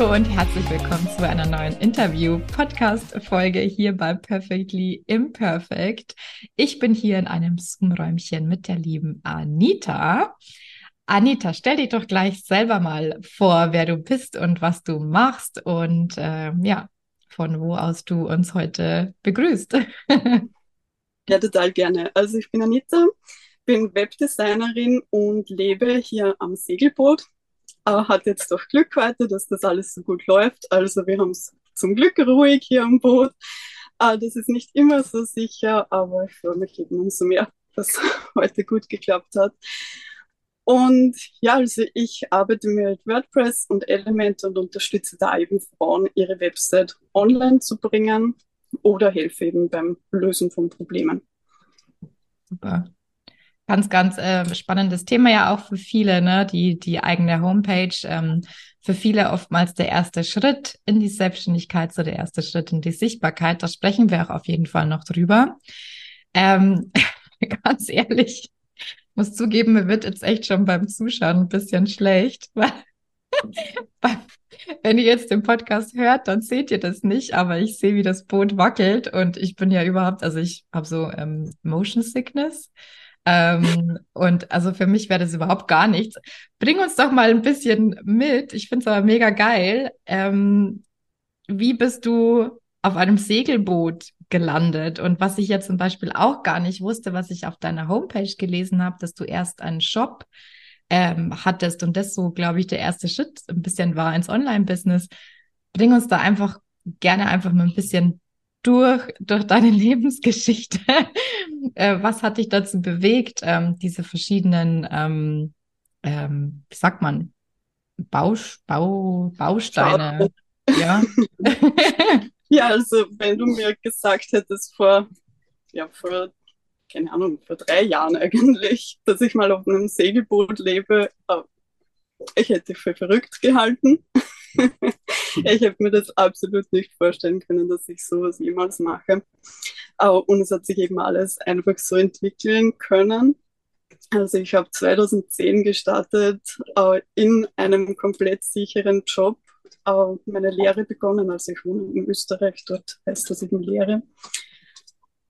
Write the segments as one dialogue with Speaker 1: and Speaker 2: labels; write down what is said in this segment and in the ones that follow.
Speaker 1: Hallo und herzlich willkommen zu einer neuen Interview-Podcast-Folge hier bei Perfectly Imperfect. Ich bin hier in einem Zoom-Räumchen mit der lieben Anita. Anita, stell dich doch gleich selber mal vor, wer du bist und was du machst und äh, ja, von wo aus du uns heute begrüßt.
Speaker 2: ja, total gerne. Also ich bin Anita, bin Webdesignerin und lebe hier am Segelboot aber hat jetzt doch Glück heute, dass das alles so gut läuft. Also wir haben es zum Glück ruhig hier am Boot. Äh, das ist nicht immer so sicher, aber ich freue mich eben umso mehr, dass heute gut geklappt hat. Und ja, also ich arbeite mit WordPress und Element und unterstütze da eben Frauen, ihre Website online zu bringen oder helfe eben beim Lösen von Problemen.
Speaker 1: Super. Ganz, ganz äh, spannendes Thema ja auch für viele, ne? Die, die eigene Homepage. Ähm, für viele oftmals der erste Schritt in die Selbstständigkeit, so der erste Schritt in die Sichtbarkeit. Da sprechen wir auch auf jeden Fall noch drüber. Ähm, ganz ehrlich, muss zugeben, mir wird jetzt echt schon beim Zuschauen ein bisschen schlecht, weil wenn ihr jetzt den Podcast hört, dann seht ihr das nicht, aber ich sehe, wie das Boot wackelt und ich bin ja überhaupt, also ich habe so ähm, Motion Sickness. Ähm, und also für mich wäre das überhaupt gar nichts. Bring uns doch mal ein bisschen mit. Ich finde es aber mega geil. Ähm, wie bist du auf einem Segelboot gelandet? Und was ich jetzt zum Beispiel auch gar nicht wusste, was ich auf deiner Homepage gelesen habe, dass du erst einen Shop ähm, hattest und das so, glaube ich, der erste Schritt ein bisschen war ins Online-Business. Bring uns da einfach gerne einfach mal ein bisschen durch, durch deine Lebensgeschichte. äh, was hat dich dazu bewegt, ähm, diese verschiedenen, ähm, ähm, wie sagt man, Bausch, Bau, Bausteine? Ja.
Speaker 2: ja, also wenn du mir gesagt hättest vor, ja, vor, keine Ahnung, vor drei Jahren eigentlich, dass ich mal auf einem Segelboot lebe, äh, ich hätte für verrückt gehalten. Ich habe mir das absolut nicht vorstellen können, dass ich sowas jemals mache. Und es hat sich eben alles einfach so entwickeln können. Also ich habe 2010 gestartet in einem komplett sicheren Job meine Lehre begonnen. Also ich wohne in Österreich, dort heißt das eben Lehre.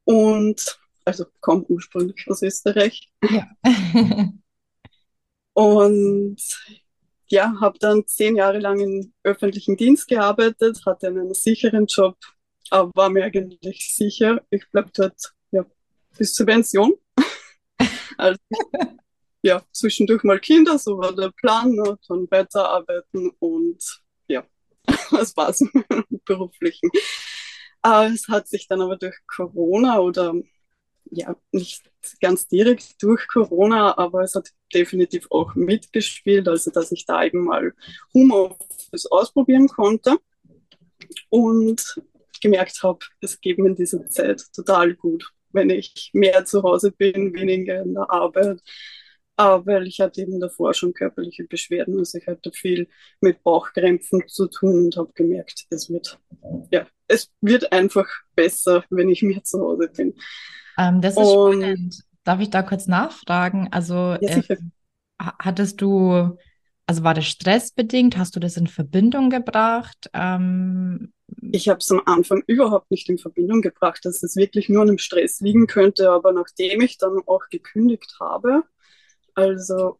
Speaker 2: Und also komme ursprünglich aus Österreich. Ja. Und ja, habe dann zehn Jahre lang im öffentlichen Dienst gearbeitet, hatte einen sicheren Job, aber war mir eigentlich sicher, ich bleibe dort ja, bis zur Pension. also, ja, zwischendurch mal Kinder, so war der Plan, ne, dann weiterarbeiten und ja, das war's mit beruflichen. Äh, es hat sich dann aber durch Corona oder ja, nicht ganz direkt durch Corona, aber es hat definitiv auch mitgespielt, also dass ich da eben mal Homeoffice ausprobieren konnte und gemerkt habe, es geht mir in dieser Zeit total gut, wenn ich mehr zu Hause bin, weniger in der Arbeit, weil ich hatte eben davor schon körperliche Beschwerden, also ich hatte viel mit Bauchkrämpfen zu tun und habe gemerkt, es wird, ja, es wird einfach besser, wenn ich mehr zu Hause bin.
Speaker 1: Ähm, das ist und, spannend. Darf ich da kurz nachfragen? Also ja, äh, hattest du, also war das stressbedingt? Hast du das in Verbindung gebracht? Ähm,
Speaker 2: ich habe es am Anfang überhaupt nicht in Verbindung gebracht, dass es wirklich nur an dem Stress liegen könnte, aber nachdem ich dann auch gekündigt habe, also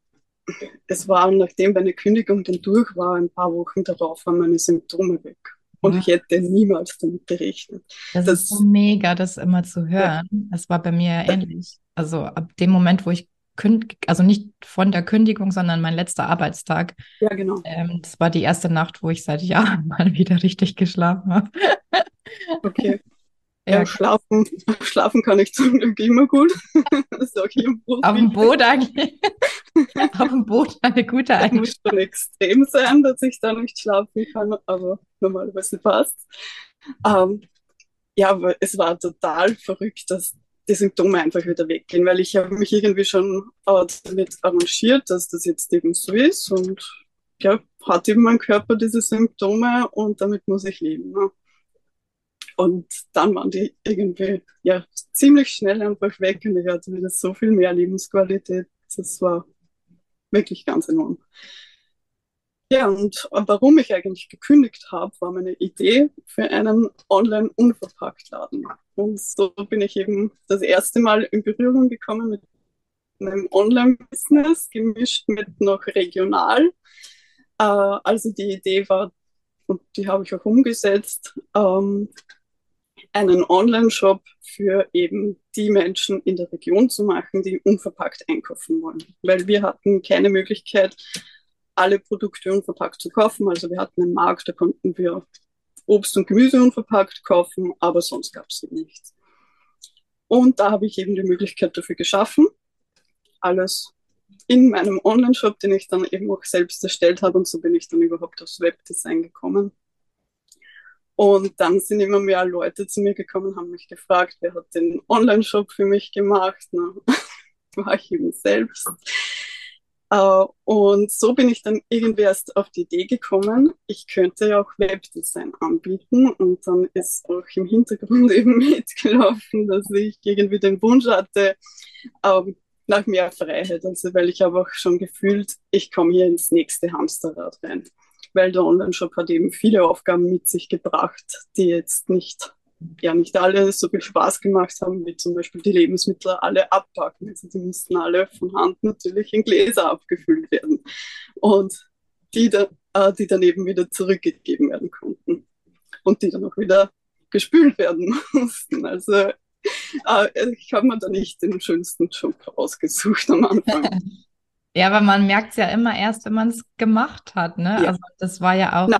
Speaker 2: es war, nachdem meine Kündigung dann durch war, ein paar Wochen darauf waren meine Symptome weg. Und ja. ich hätte niemals damit gerechnet.
Speaker 1: Das, das, ist so mega, das immer zu hören. Ja. Das war bei mir ähnlich. Also ab dem Moment, wo ich künd, also nicht von der Kündigung, sondern mein letzter Arbeitstag.
Speaker 2: Ja, genau.
Speaker 1: Ähm, das war die erste Nacht, wo ich seit Jahren mal wieder richtig geschlafen habe.
Speaker 2: Okay. Ja, schlafen, schlafen kann ich zum Glück immer gut.
Speaker 1: das ist auch hier im Boot. Auf dem Boot eigentlich. Auf dem Boot eine gute Eigenschaft.
Speaker 2: muss schon extrem sein, dass ich da nicht schlafen kann, aber normalerweise passt. Ähm, ja, aber es war total verrückt, dass die Symptome einfach wieder weggehen, weil ich habe mich irgendwie schon damit arrangiert, dass das jetzt eben so ist und ja, hat eben mein Körper diese Symptome und damit muss ich leben. Ne? Und dann waren die irgendwie ja ziemlich schnell einfach weg und ich hatte wieder so viel mehr Lebensqualität. Das war wirklich ganz enorm. Ja, und warum ich eigentlich gekündigt habe, war meine Idee für einen Online-Unverpacktladen. Und so bin ich eben das erste Mal in Berührung gekommen mit einem Online-Business, gemischt mit noch regional. Äh, also die Idee war, und die habe ich auch umgesetzt, ähm, einen Online-Shop für eben die Menschen in der Region zu machen, die unverpackt einkaufen wollen. Weil wir hatten keine Möglichkeit, alle Produkte unverpackt zu kaufen. Also wir hatten einen Markt, da konnten wir Obst und Gemüse unverpackt kaufen, aber sonst gab es nichts. Und da habe ich eben die Möglichkeit dafür geschaffen, alles in meinem Online-Shop, den ich dann eben auch selbst erstellt habe. Und so bin ich dann überhaupt aufs Webdesign gekommen. Und dann sind immer mehr Leute zu mir gekommen, haben mich gefragt, wer hat den Online-Shop für mich gemacht. Na, war ich eben selbst. Uh, und so bin ich dann irgendwie erst auf die Idee gekommen, ich könnte ja auch Webdesign anbieten. Und dann ist auch im Hintergrund eben mitgelaufen, dass ich irgendwie den Wunsch hatte uh, nach mehr Freiheit. Also weil ich habe auch schon gefühlt, ich komme hier ins nächste Hamsterrad rein. Weil der Online-Shop hat eben viele Aufgaben mit sich gebracht, die jetzt nicht ja nicht alle so viel Spaß gemacht haben, wie zum Beispiel die Lebensmittel alle abpacken. Also die mussten alle von Hand natürlich in Gläser abgefüllt werden und die, da, äh, die dann eben wieder zurückgegeben werden konnten und die dann auch wieder gespült werden mussten. Also äh, ich habe mir da nicht den schönsten Job ausgesucht am Anfang.
Speaker 1: Ja, aber man merkt es ja immer erst, wenn man es gemacht hat. Ne? Ja. Also das war ja auch, Na,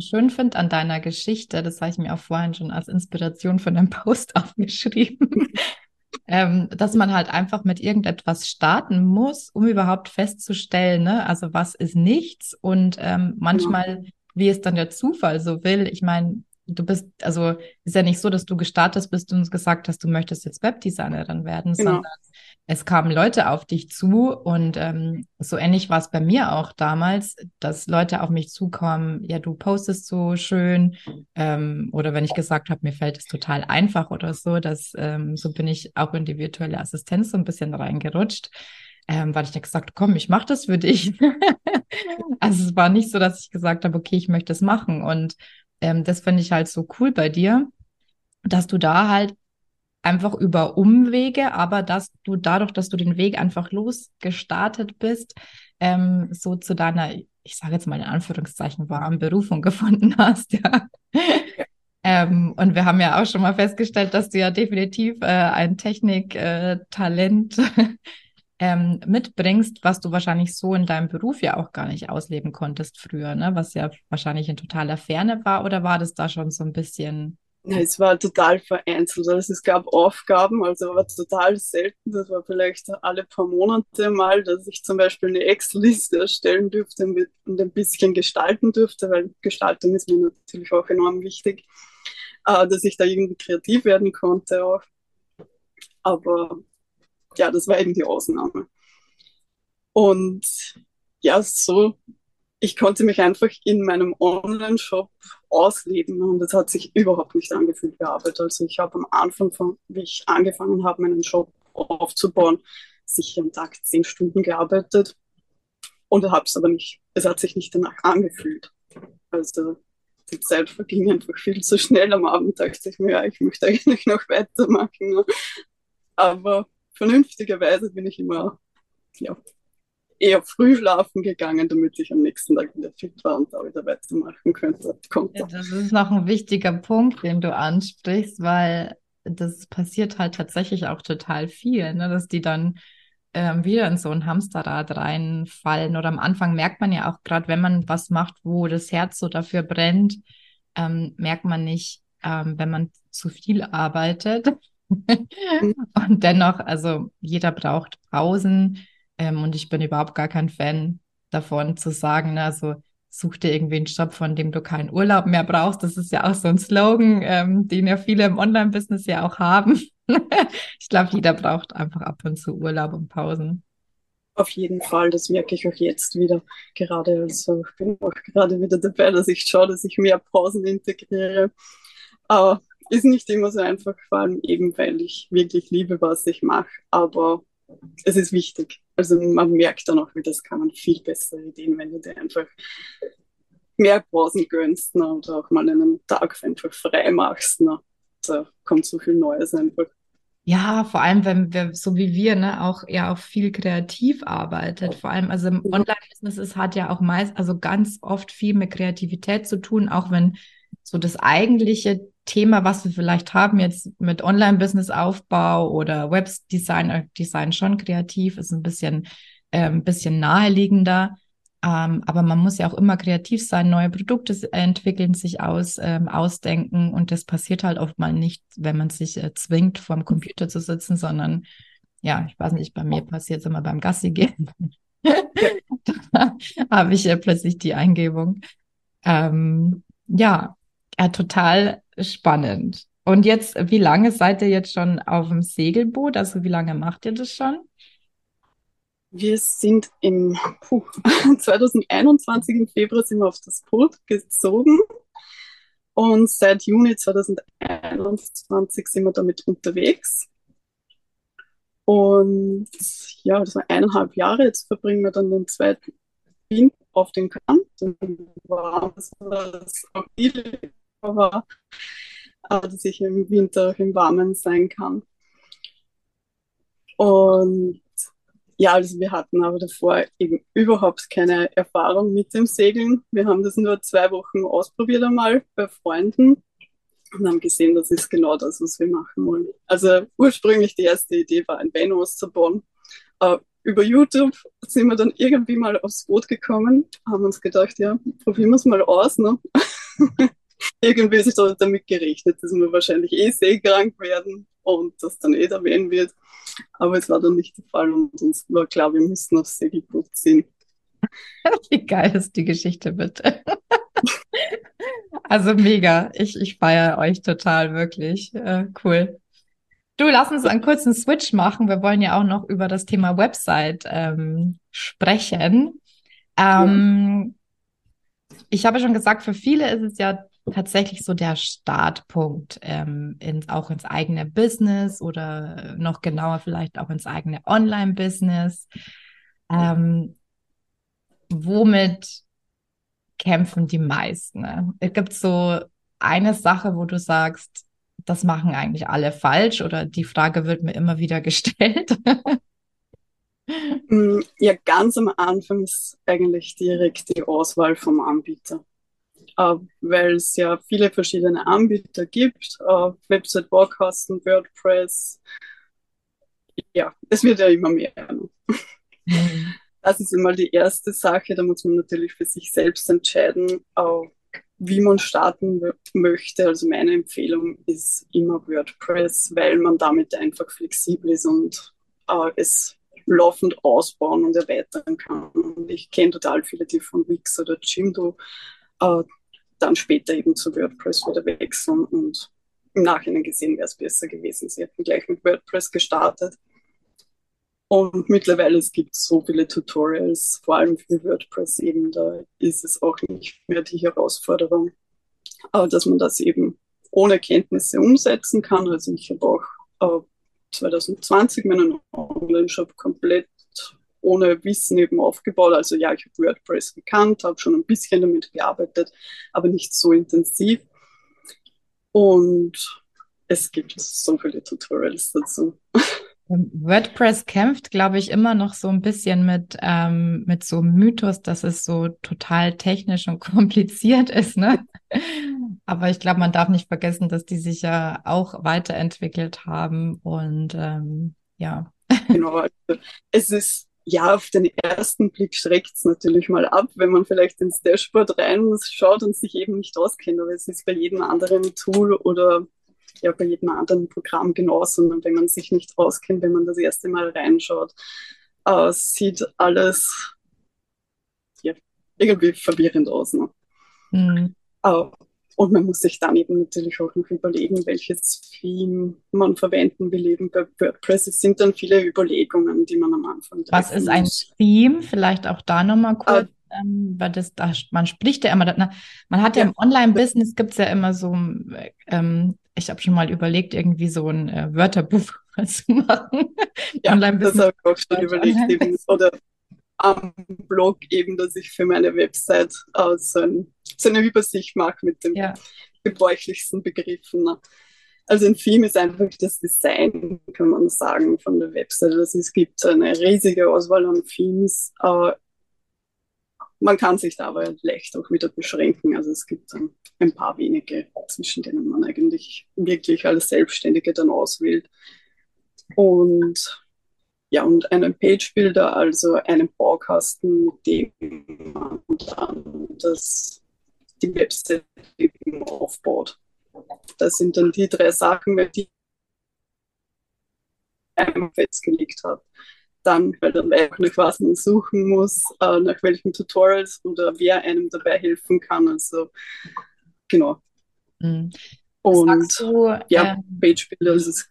Speaker 1: schön finde an deiner Geschichte, das habe ich mir auch vorhin schon als Inspiration von dem Post aufgeschrieben, ähm, dass man halt einfach mit irgendetwas starten muss, um überhaupt festzustellen, ne? also was ist nichts und ähm, manchmal, wie es dann der Zufall so will. Ich meine, du bist, also ist ja nicht so, dass du gestartet bist und gesagt hast, du möchtest jetzt Webdesignerin werden, genau. sondern es kamen Leute auf dich zu und ähm, so ähnlich war es bei mir auch damals, dass Leute auf mich zukommen, ja, du postest so schön ähm, oder wenn ich gesagt habe, mir fällt es total einfach oder so, dass ähm, so bin ich auch in die virtuelle Assistenz so ein bisschen reingerutscht. Ähm, weil ich ja gesagt, komm, ich mache das für dich. also es war nicht so, dass ich gesagt habe, okay, ich möchte es machen. Und ähm, das finde ich halt so cool bei dir, dass du da halt einfach über Umwege, aber dass du dadurch, dass du den Weg einfach losgestartet bist, ähm, so zu deiner, ich sage jetzt mal in Anführungszeichen, warmen Berufung gefunden hast, ja. ähm, und wir haben ja auch schon mal festgestellt, dass du ja definitiv äh, ein Techniktalent äh, ähm, mitbringst, was du wahrscheinlich so in deinem Beruf ja auch gar nicht ausleben konntest früher, ne? Was ja wahrscheinlich in totaler Ferne war, oder war das da schon so ein bisschen
Speaker 2: ja, es war total vereinzelt. Also es gab Aufgaben, also war total selten. Das war vielleicht alle paar Monate mal, dass ich zum Beispiel eine Excel-Liste erstellen dürfte und ein bisschen gestalten dürfte, weil Gestaltung ist mir natürlich auch enorm wichtig, äh, dass ich da irgendwie kreativ werden konnte auch. Aber ja, das war eben die Ausnahme. Und ja, so ich konnte mich einfach in meinem Online-Shop ausleben und es hat sich überhaupt nicht angefühlt wie Arbeit. Also ich habe am Anfang, von, wie ich angefangen habe, meinen Shop aufzubauen, sicher am Tag zehn Stunden gearbeitet und habe es aber nicht, es hat sich nicht danach angefühlt. Also die Zeit verging einfach viel zu schnell. Am Abend dachte ich mir, ja, ich möchte eigentlich noch weitermachen. Ne? Aber vernünftigerweise bin ich immer ja, eher früh schlafen gegangen, damit ich am nächsten Tag wieder fit war und da wieder weitermachen könnte.
Speaker 1: Ja, das ist noch ein wichtiger Punkt, den du ansprichst, weil das passiert halt tatsächlich auch total viel, ne? dass die dann ähm, wieder in so ein Hamsterrad reinfallen. Oder am Anfang merkt man ja auch gerade, wenn man was macht, wo das Herz so dafür brennt, ähm, merkt man nicht, ähm, wenn man zu viel arbeitet. Mhm. und dennoch, also jeder braucht Pausen ähm, und ich bin überhaupt gar kein Fan davon zu sagen, ne, also such dir irgendwie einen Job, von dem du keinen Urlaub mehr brauchst. Das ist ja auch so ein Slogan, ähm, den ja viele im Online-Business ja auch haben. ich glaube, jeder braucht einfach ab und zu Urlaub und Pausen.
Speaker 2: Auf jeden Fall, das merke ich auch jetzt wieder. Gerade, also ich bin auch gerade wieder dabei, dass ich schaue, dass ich mehr Pausen integriere. Aber ist nicht immer so einfach, vor allem eben, weil ich wirklich liebe, was ich mache. Aber es ist wichtig Also man merkt dann auch, wie das kann man viel bessere Ideen, wenn du dir einfach mehr Pausen gönnst ne, oder auch mal einen Tag einfach frei machst. Ne. Da kommt so viel Neues einfach.
Speaker 1: Ja, vor allem, wenn wir, so wie wir, ne, auch ja auch viel kreativ arbeitet. Vor allem, also im Online-Business es hat ja auch meist, also ganz oft viel mit Kreativität zu tun, auch wenn so das eigentliche Thema, was wir vielleicht haben, jetzt mit Online-Business-Aufbau oder Webdesign, Design schon kreativ, ist ein bisschen, äh, ein bisschen naheliegender. Ähm, aber man muss ja auch immer kreativ sein, neue Produkte entwickeln, sich aus, ähm, ausdenken. Und das passiert halt oft mal nicht, wenn man sich äh, zwingt, vor dem Computer zu sitzen, sondern ja, ich weiß nicht, bei mir passiert es immer beim Gassi gehen. da habe ich äh, plötzlich die Eingebung. Ähm, ja, ja, total spannend. Und jetzt, wie lange seid ihr jetzt schon auf dem Segelboot? Also wie lange macht ihr das schon?
Speaker 2: Wir sind im puh, 2021 im Februar sind wir auf das Boot gezogen und seit Juni 2021 sind wir damit unterwegs. Und ja, das war eineinhalb Jahre. Jetzt verbringen wir dann den zweiten Winter auf den Kant. War das auch viel war, dass ich im Winter auch im Warmen sein kann. Und ja, also wir hatten aber davor eben überhaupt keine Erfahrung mit dem Segeln. Wir haben das nur zwei Wochen ausprobiert einmal bei Freunden und haben gesehen, das ist genau das, was wir machen wollen. Also ursprünglich die erste Idee war, ein Benno auszubauen. Uh, über YouTube sind wir dann irgendwie mal aufs Boot gekommen, haben uns gedacht, ja, probieren wir es mal aus. Ne? irgendwie ist es damit gerechnet, dass wir wahrscheinlich eh seekrank werden und das dann eh erwähnen wird. Aber es war dann nicht der Fall und uns war klar, wir müssen aufs Segelboot ziehen.
Speaker 1: Wie geil ist die Geschichte bitte? also mega. Ich, ich feiere euch total, wirklich. Äh, cool. Du, lass uns einen kurzen Switch machen. Wir wollen ja auch noch über das Thema Website ähm, sprechen. Ähm. Ich habe schon gesagt, für viele ist es ja tatsächlich so der Startpunkt ähm, ins, auch ins eigene Business oder noch genauer vielleicht auch ins eigene Online-Business. Ähm, womit kämpfen die meisten? Ne? Es gibt so eine Sache, wo du sagst, das machen eigentlich alle falsch oder die Frage wird mir immer wieder gestellt.
Speaker 2: Mm, ja, ganz am Anfang ist eigentlich direkt die Auswahl vom Anbieter äh, weil es ja viele verschiedene Anbieter gibt, äh, Website, Baukasten, WordPress. Ja, es wird ja immer mehr. Mhm. Das ist immer die erste Sache, da muss man natürlich für sich selbst entscheiden, äh, wie man starten möchte. Also meine Empfehlung ist immer WordPress, weil man damit einfach flexibel ist und äh, es laufend ausbauen und erweitern kann. Und ich kenne total viele, die von Wix oder Jimdo äh, dann später eben zu WordPress wieder wechseln und im Nachhinein gesehen wäre es besser gewesen. Sie hätten gleich mit WordPress gestartet. Und mittlerweile es gibt so viele Tutorials, vor allem für WordPress eben, da ist es auch nicht mehr die Herausforderung, dass man das eben ohne Kenntnisse umsetzen kann. Also ich habe auch 2020 meinen Online-Shop komplett ohne Wissen eben aufgebaut. Also ja, ich habe WordPress gekannt, habe schon ein bisschen damit gearbeitet, aber nicht so intensiv. Und es gibt so viele Tutorials dazu.
Speaker 1: WordPress kämpft, glaube ich, immer noch so ein bisschen mit, ähm, mit so einem Mythos, dass es so total technisch und kompliziert ist. Ne? Aber ich glaube, man darf nicht vergessen, dass die sich ja auch weiterentwickelt haben und ähm, ja.
Speaker 2: Genau, also es ist ja, auf den ersten Blick schreckt es natürlich mal ab, wenn man vielleicht ins Dashboard reinschaut und sich eben nicht auskennt. Aber es ist bei jedem anderen Tool oder ja, bei jedem anderen Programm genauso. Und wenn man sich nicht auskennt, wenn man das erste Mal reinschaut, äh, sieht alles ja, irgendwie verwirrend aus. Ne? Mhm. Äh, und man muss sich dann eben natürlich auch noch überlegen, welches Theme man verwenden will. Eben bei WordPress es sind dann viele Überlegungen, die man am Anfang
Speaker 1: Was ist ein muss. Theme? Vielleicht auch da nochmal kurz. Uh, ähm, weil das, da, man spricht ja immer, na, man hat ja, ja im Online-Business gibt es ja immer so, ähm, ich habe schon mal überlegt, irgendwie so ein äh, Wörterbuch zu machen.
Speaker 2: Ja, das habe ich auch schon überlegt. Eben, oder am Blog eben, dass ich für meine Website äh, so, ein, so, eine Übersicht mache mit den ja. gebräuchlichsten Begriffen. Ne? Also ein Theme ist einfach das Design, kann man sagen, von der Website. Also es gibt eine riesige Auswahl an Themes. Äh, man kann sich da aber leicht auch wieder beschränken. Also es gibt dann ein paar wenige, zwischen denen man eigentlich wirklich als Selbstständige dann auswählt. Und ja, und einen Page-Builder, also einen Baukasten, mit dem man dann das, die Website eben aufbaut. Das sind dann die drei Sachen, die einem festgelegt hat dann, weil dann auch nach was man suchen muss, äh, nach welchen Tutorials oder wer einem dabei helfen kann. Also genau. Mhm. Und du, ja, ähm, Page-Builder ist es.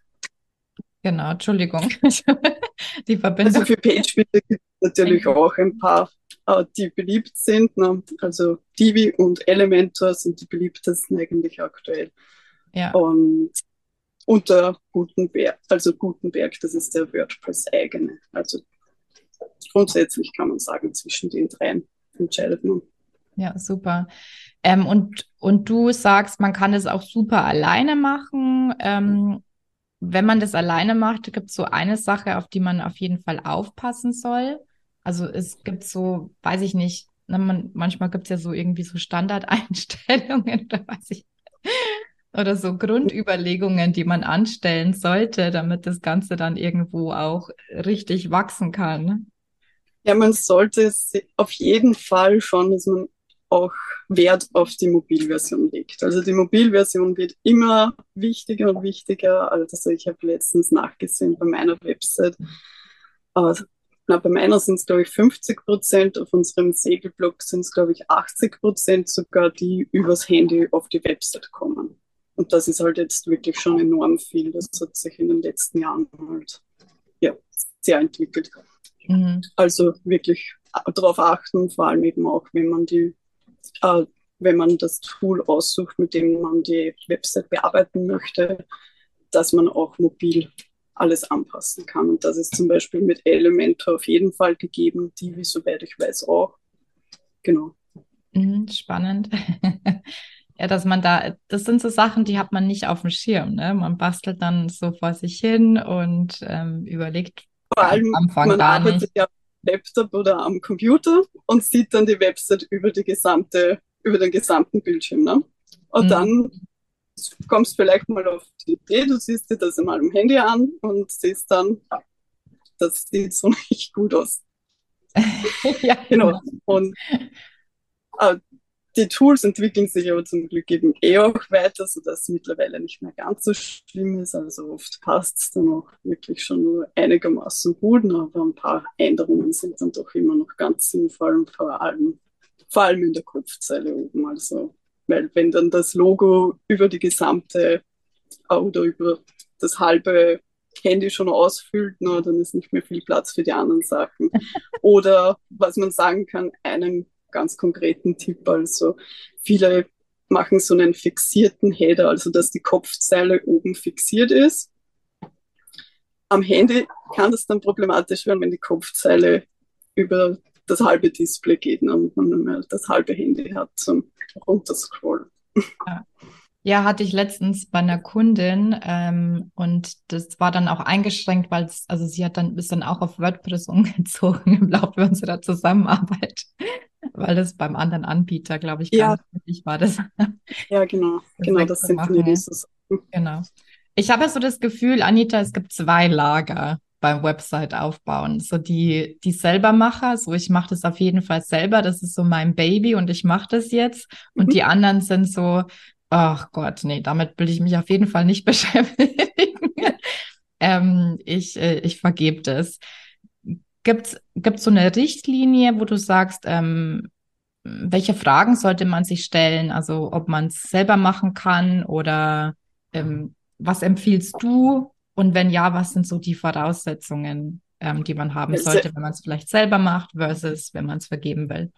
Speaker 1: Genau, Entschuldigung. die Verbindung.
Speaker 2: Also für Page-Builder gibt es natürlich auch ein paar, äh, die beliebt sind. Ne? Also Divi und Elementor sind die beliebtesten eigentlich aktuell. Ja. Und unter Gutenberg, also Gutenberg, das ist der WordPress eigene. Also grundsätzlich kann man sagen, zwischen den dreien entscheidet man.
Speaker 1: Ja, super. Ähm, und, und du sagst, man kann es auch super alleine machen. Ähm, wenn man das alleine macht, gibt es so eine Sache, auf die man auf jeden Fall aufpassen soll. Also es gibt so, weiß ich nicht, ne, man, manchmal gibt es ja so irgendwie so Standardeinstellungen oder weiß ich oder so Grundüberlegungen, die man anstellen sollte, damit das Ganze dann irgendwo auch richtig wachsen kann?
Speaker 2: Ja, man sollte auf jeden Fall schon, dass man auch Wert auf die Mobilversion legt. Also die Mobilversion wird immer wichtiger und wichtiger. Also ich habe letztens nachgesehen bei meiner Website. Äh, na, bei meiner sind es, glaube ich, 50 Prozent. Auf unserem Segelblog sind es, glaube ich, 80 Prozent sogar, die übers Handy auf die Website kommen. Und das ist halt jetzt wirklich schon enorm viel. Das hat sich in den letzten Jahren halt ja, sehr entwickelt. Mhm. Also wirklich darauf achten, vor allem eben auch, wenn man die, äh, wenn man das Tool aussucht, mit dem man die Website bearbeiten möchte, dass man auch mobil alles anpassen kann. Und das ist zum Beispiel mit Elementor auf jeden Fall gegeben, die, wie soweit ich weiß, auch. Genau.
Speaker 1: Mhm, spannend. Ja, dass man da, das sind so Sachen, die hat man nicht auf dem Schirm. Ne? Man bastelt dann so vor sich hin und ähm, überlegt
Speaker 2: vor allem, am Anfang man gar arbeitet nicht. ja Laptop oder am Computer und sieht dann die Website über die gesamte, über den gesamten Bildschirm. Ne? Und mhm. dann kommst du vielleicht mal auf die Idee, du siehst dir das mal am Handy an und siehst dann, das sieht so nicht gut aus. ja, genau. genau. Und äh, die Tools entwickeln sich aber zum Glück eben eh auch weiter, sodass es mittlerweile nicht mehr ganz so schlimm ist. Also oft passt es dann auch wirklich schon nur einigermaßen gut, aber ein paar Änderungen sind dann doch immer noch ganz sinnvoll, vor allem, vor allem in der Kopfzeile oben. Also, weil wenn dann das Logo über die gesamte oder über das halbe Handy schon ausfüllt, na, dann ist nicht mehr viel Platz für die anderen Sachen. Oder was man sagen kann, einen ganz konkreten Tipp. Also viele machen so einen fixierten Header, also dass die Kopfzeile oben fixiert ist. Am Handy kann das dann problematisch werden, wenn die Kopfzeile über das halbe Display geht ne, und man nur mehr das halbe Handy hat zum Runterscrollen.
Speaker 1: Ja. Ja, hatte ich letztens bei einer Kundin ähm, und das war dann auch eingeschränkt, weil also sie hat dann ist dann auch auf WordPress umgezogen im Laufe unserer Zusammenarbeit weil das beim anderen Anbieter, glaube ich, gar ja. nicht war. Das
Speaker 2: ja, genau. Genau, das sind die dieses.
Speaker 1: Genau. Ich habe so das Gefühl, Anita, es gibt zwei Lager beim Website aufbauen. So die, die Selbermacher, so ich mache das auf jeden Fall selber, das ist so mein Baby und ich mache das jetzt. Und mhm. die anderen sind so, ach Gott, nee, damit will ich mich auf jeden Fall nicht beschäftigen. ähm, ich, äh, ich vergebe das. Gibt es so eine Richtlinie, wo du sagst, ähm, welche Fragen sollte man sich stellen? Also ob man es selber machen kann oder ähm, was empfiehlst du? Und wenn ja, was sind so die Voraussetzungen, ähm, die man haben sollte, wenn man es vielleicht selber macht versus wenn man es vergeben will?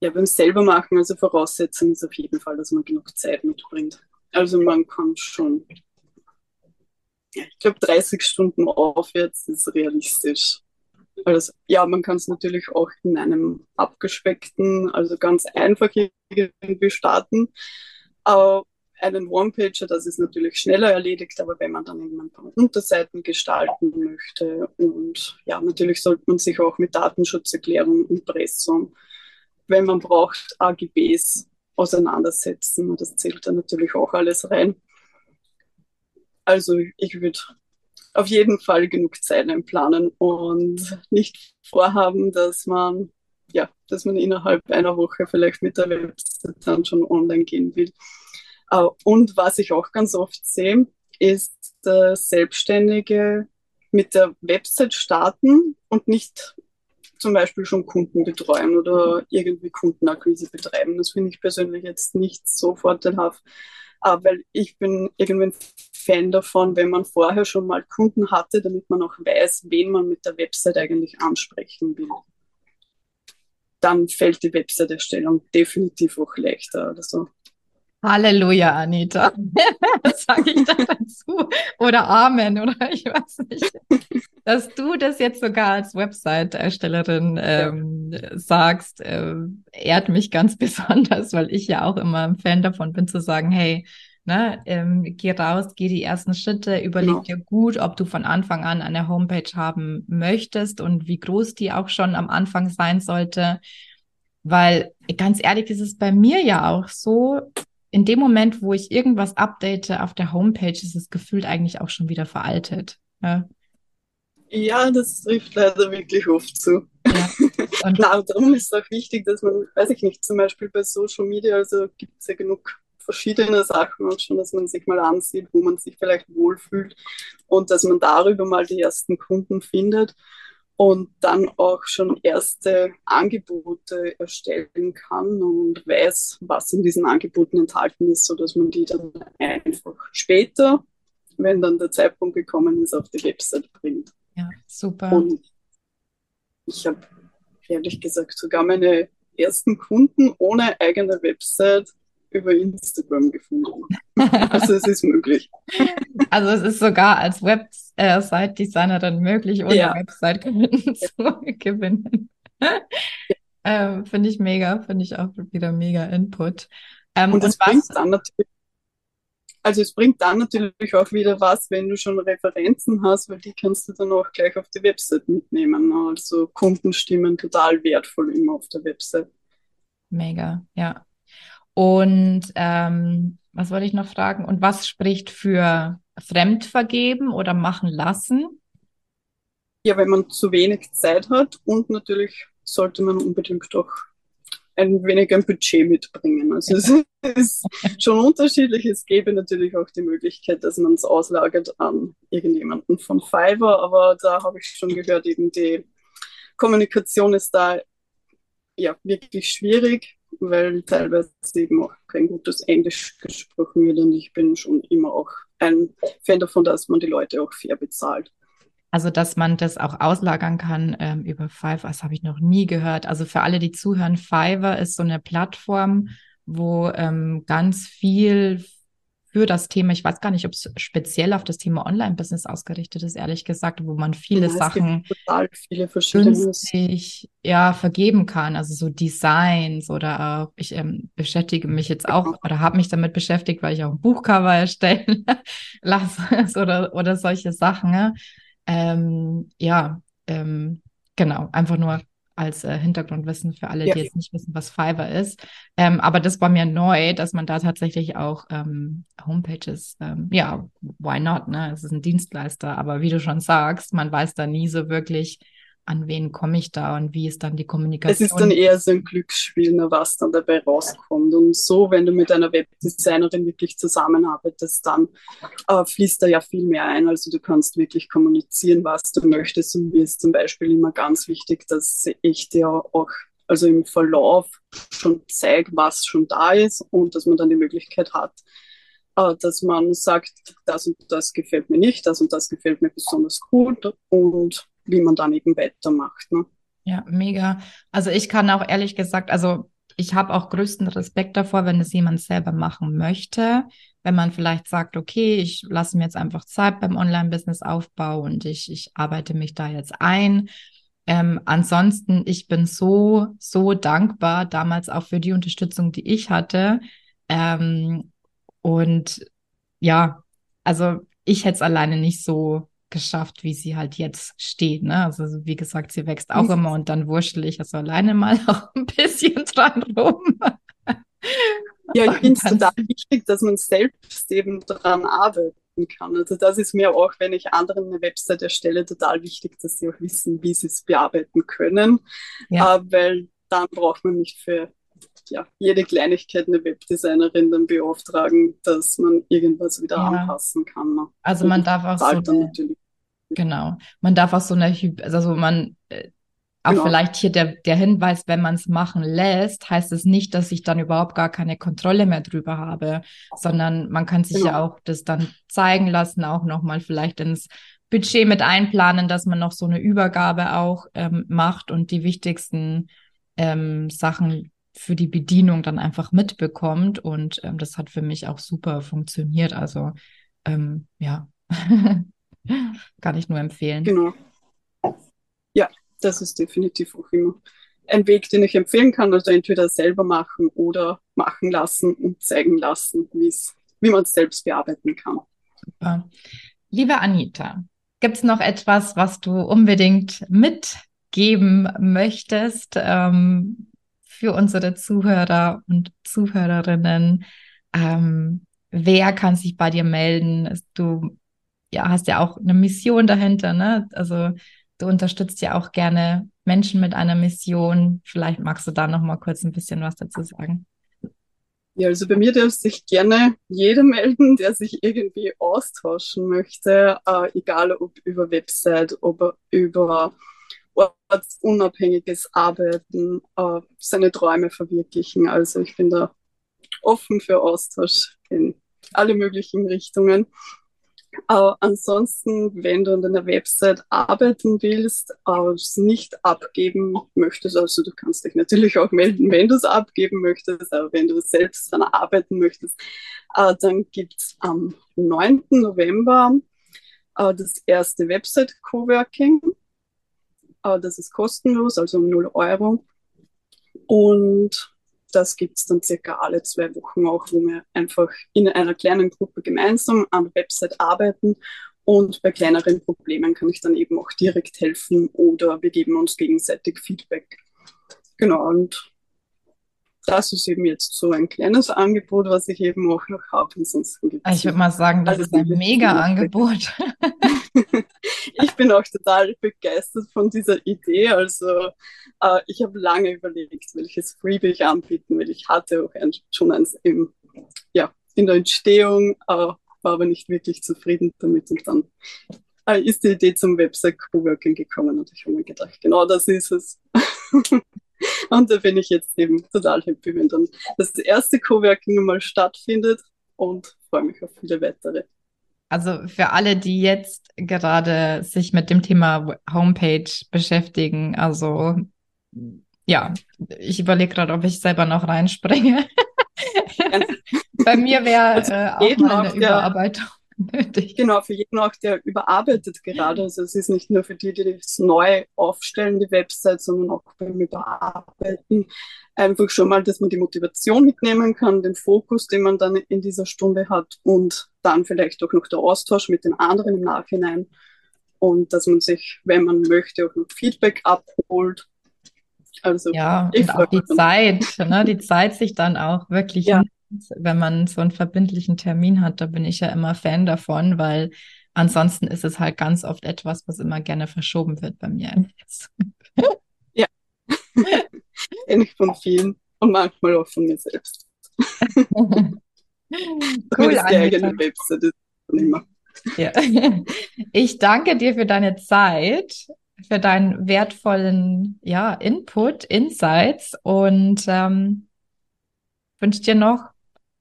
Speaker 2: Ja, beim selber machen, also Voraussetzung ist auf jeden Fall, dass man genug Zeit mitbringt. Also man kann schon ich glaube, 30 Stunden aufwärts ist realistisch. Also, ja, man kann es natürlich auch in einem abgespeckten, also ganz einfach irgendwie starten. Aber einen One-Pager, das ist natürlich schneller erledigt, aber wenn man dann irgendwann ein paar Unterseiten gestalten möchte und ja, natürlich sollte man sich auch mit Datenschutzerklärung, Impressum, wenn man braucht, AGBs auseinandersetzen. Das zählt dann natürlich auch alles rein. Also ich würde auf jeden Fall genug Zeit einplanen und nicht vorhaben, dass man ja, dass man innerhalb einer Woche vielleicht mit der Website dann schon online gehen will. Äh, und was ich auch ganz oft sehe, ist äh, Selbstständige mit der Website starten und nicht zum Beispiel schon Kunden betreuen oder irgendwie Kundenakquise betreiben. Das finde ich persönlich jetzt nicht so vorteilhaft, äh, weil ich bin irgendwie ein Fan davon, wenn man vorher schon mal Kunden hatte, damit man auch weiß, wen man mit der Website eigentlich ansprechen will. Dann fällt die Website-Erstellung definitiv auch leichter. Also
Speaker 1: Halleluja, Anita. Was sage ich da dazu? Oder Amen, oder ich weiß nicht. Dass du das jetzt sogar als Website-Erstellerin ähm, ja. sagst, äh, ehrt mich ganz besonders, weil ich ja auch immer ein Fan davon bin, zu sagen, hey, ne, ähm, geh raus, geh die ersten Schritte, überleg ja. dir gut, ob du von Anfang an eine Homepage haben möchtest und wie groß die auch schon am Anfang sein sollte. Weil ganz ehrlich ist es bei mir ja auch so, in dem Moment, wo ich irgendwas update auf der Homepage, ist es gefühlt eigentlich auch schon wieder veraltet. Ja,
Speaker 2: ja das trifft leider wirklich oft zu. Ja. Und Klar, darum ist es auch wichtig, dass man, weiß ich nicht, zum Beispiel bei Social Media, also gibt es ja genug verschiedene Sachen auch schon, dass man sich mal ansieht, wo man sich vielleicht wohlfühlt und dass man darüber mal die ersten Kunden findet und dann auch schon erste Angebote erstellen kann und weiß, was in diesen Angeboten enthalten ist, sodass man die dann einfach später, wenn dann der Zeitpunkt gekommen ist, auf die Website bringt.
Speaker 1: Ja, super.
Speaker 2: Und ich habe ehrlich gesagt sogar meine ersten Kunden ohne eigene Website über Instagram gefunden. also es ist möglich.
Speaker 1: Also es ist sogar als Website-Designerin möglich, ohne ja. Website-Kunden zu gewinnen. ähm, finde ich mega, finde ich auch wieder mega Input.
Speaker 2: Ähm, und es bringt dann natürlich also es bringt dann natürlich auch wieder was, wenn du schon Referenzen hast, weil die kannst du dann auch gleich auf die Website mitnehmen. Also Kundenstimmen total wertvoll immer auf der Website.
Speaker 1: Mega, ja. Und ähm, was wollte ich noch fragen? Und was spricht für Fremdvergeben oder machen lassen?
Speaker 2: Ja, wenn man zu wenig Zeit hat und natürlich sollte man unbedingt auch ein wenig ein Budget mitbringen. Also es ist schon unterschiedlich. Es gäbe natürlich auch die Möglichkeit, dass man es auslagert an irgendjemanden von Fiverr, aber da habe ich schon gehört, eben die Kommunikation ist da ja wirklich schwierig weil teilweise eben auch kein gutes Englisch gesprochen wird und ich bin schon immer auch ein Fan davon, dass man die Leute auch fair bezahlt.
Speaker 1: Also, dass man das auch auslagern kann ähm, über Fiverr, das habe ich noch nie gehört. Also für alle, die zuhören, Fiverr ist so eine Plattform, wo ähm, ganz viel für das Thema, ich weiß gar nicht, ob es speziell auf das Thema Online-Business ausgerichtet ist, ehrlich gesagt, wo man viele ja, Sachen
Speaker 2: viele
Speaker 1: günstig ja, vergeben kann, also so Designs oder auch, ich ähm, beschäftige mich jetzt auch genau. oder habe mich damit beschäftigt, weil ich auch ein Buchcover erstellen lasse oder, oder solche Sachen. Ne? Ähm, ja, ähm, genau, einfach nur als äh, Hintergrundwissen für alle, ja. die jetzt nicht wissen, was Fiverr ist. Ähm, aber das war mir neu, dass man da tatsächlich auch ähm, Homepages, ähm, ja, why not, ne? Es ist ein Dienstleister, aber wie du schon sagst, man weiß da nie so wirklich, an wen komme ich da und wie ist dann die Kommunikation?
Speaker 2: Es ist dann eher so ein Glücksspiel, ne, was dann dabei rauskommt. Und so, wenn du mit einer Webdesignerin wirklich zusammenarbeitest, dann äh, fließt da ja viel mehr ein. Also du kannst wirklich kommunizieren, was du möchtest. Und mir ist zum Beispiel immer ganz wichtig, dass ich dir auch also im Verlauf schon zeige, was schon da ist und dass man dann die Möglichkeit hat, äh, dass man sagt, das und das gefällt mir nicht, das und das gefällt mir besonders gut und wie man dann eben weitermacht. Ne?
Speaker 1: Ja, mega. Also ich kann auch ehrlich gesagt, also ich habe auch größten Respekt davor, wenn es jemand selber machen möchte. Wenn man vielleicht sagt, okay, ich lasse mir jetzt einfach Zeit beim Online-Business-Aufbau und ich, ich arbeite mich da jetzt ein. Ähm, ansonsten, ich bin so, so dankbar damals auch für die Unterstützung, die ich hatte. Ähm, und ja, also ich hätte es alleine nicht so geschafft, wie sie halt jetzt steht. Ne? Also wie gesagt, sie wächst auch immer und dann wurschtel ich also alleine mal auch ein bisschen dran rum.
Speaker 2: Ja, ich finde es total wichtig, dass man selbst eben daran arbeiten kann. Also das ist mir auch, wenn ich anderen eine Website erstelle, total wichtig, dass sie auch wissen, wie sie es bearbeiten können. Ja. Äh, weil dann braucht man nicht für ja, jede Kleinigkeit eine Webdesignerin dann beauftragen, dass man irgendwas wieder ja. anpassen kann. Ne?
Speaker 1: Also man darf auch so eine, genau, man darf auch so eine, also man äh, auch genau. vielleicht hier der, der Hinweis, wenn man es machen lässt, heißt es nicht, dass ich dann überhaupt gar keine Kontrolle mehr drüber habe, sondern man kann sich genau. ja auch das dann zeigen lassen, auch nochmal vielleicht ins Budget mit einplanen, dass man noch so eine Übergabe auch ähm, macht und die wichtigsten ähm, Sachen für die Bedienung dann einfach mitbekommt. Und ähm, das hat für mich auch super funktioniert. Also ähm, ja, kann ich nur empfehlen.
Speaker 2: Genau. Ja, das ist definitiv auch immer ein Weg, den ich empfehlen kann. Also entweder selber machen oder machen lassen und zeigen lassen, wie man es selbst bearbeiten kann.
Speaker 1: Super. Liebe Anita, gibt es noch etwas, was du unbedingt mitgeben möchtest ähm, für unsere Zuhörer und Zuhörerinnen? Ähm, wer kann sich bei dir melden? Du ja, hast ja auch eine Mission dahinter, ne? Also du unterstützt ja auch gerne Menschen mit einer Mission. Vielleicht magst du da noch mal kurz ein bisschen was dazu sagen.
Speaker 2: Ja, also bei mir darf sich gerne jeder melden, der sich irgendwie austauschen möchte, äh, egal ob über Website, ob über ortsunabhängiges Arbeiten, äh, seine Träume verwirklichen. Also ich bin da offen für Austausch in alle möglichen Richtungen. Äh, ansonsten, wenn du an deiner Website arbeiten willst, äh, es nicht abgeben möchtest, also du kannst dich natürlich auch melden, wenn du es abgeben möchtest, aber wenn du selbst daran arbeiten möchtest, äh, dann gibt es am 9. November äh, das erste Website Coworking. Äh, das ist kostenlos, also um 0 Euro. Und das gibt es dann circa alle zwei Wochen auch, wo wir einfach in einer kleinen Gruppe gemeinsam an der Website arbeiten und bei kleineren Problemen kann ich dann eben auch direkt helfen oder wir geben uns gegenseitig Feedback. Genau, und das ist eben jetzt so ein kleines Angebot, was ich eben auch noch habe. Ansonsten
Speaker 1: ich würde mal sagen, das ist ein mega Angebot.
Speaker 2: ich bin auch total begeistert von dieser Idee. Also äh, ich habe lange überlegt, welches Freebie ich anbieten will. Ich hatte auch ein, schon eins im, ja, in der Entstehung, äh, war aber nicht wirklich zufrieden damit. Und dann äh, ist die Idee zum Website Coworking gekommen und ich habe mir gedacht, genau das ist es. Und da bin ich jetzt eben total happy, wenn dann das erste Coworking mal stattfindet und freue mich auf viele weitere.
Speaker 1: Also für alle, die jetzt gerade sich mit dem Thema Homepage beschäftigen, also ja, ich überlege gerade, ob ich selber noch reinspringe. Bei mir wäre äh, auch mal eine Überarbeitung
Speaker 2: nötig. Genau, für jeden auch, der überarbeitet gerade. Also es ist nicht nur für die, die es neu aufstellen, die Website, sondern auch beim Überarbeiten. Einfach schon mal, dass man die Motivation mitnehmen kann, den Fokus, den man dann in dieser Stunde hat und dann vielleicht auch noch der Austausch mit den anderen im Nachhinein. Und dass man sich, wenn man möchte, auch noch Feedback abholt.
Speaker 1: Also, ja, und auch die Zeit, ne, die Zeit sich dann auch wirklich ja wenn man so einen verbindlichen Termin hat, da bin ich ja immer Fan davon, weil ansonsten ist es halt ganz oft etwas, was immer gerne verschoben wird bei mir.
Speaker 2: ja, kenne ich von vielen und manchmal auch von mir selbst. cool, die eigene Webseite immer.
Speaker 1: Ja. Ich danke dir für deine Zeit, für deinen wertvollen ja, Input, Insights und ähm, wünsche dir noch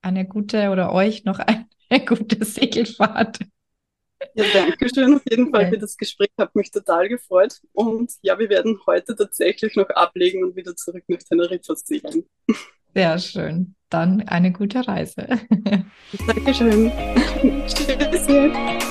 Speaker 1: eine gute oder euch noch eine gute Segelfahrt.
Speaker 2: Ja, danke schön auf jeden Fall für das Gespräch. Hat mich total gefreut. Und ja, wir werden heute tatsächlich noch ablegen und wieder zurück nach Teneriffa segeln.
Speaker 1: Sehr schön. Dann eine gute Reise.
Speaker 2: Dankeschön. Tschüss.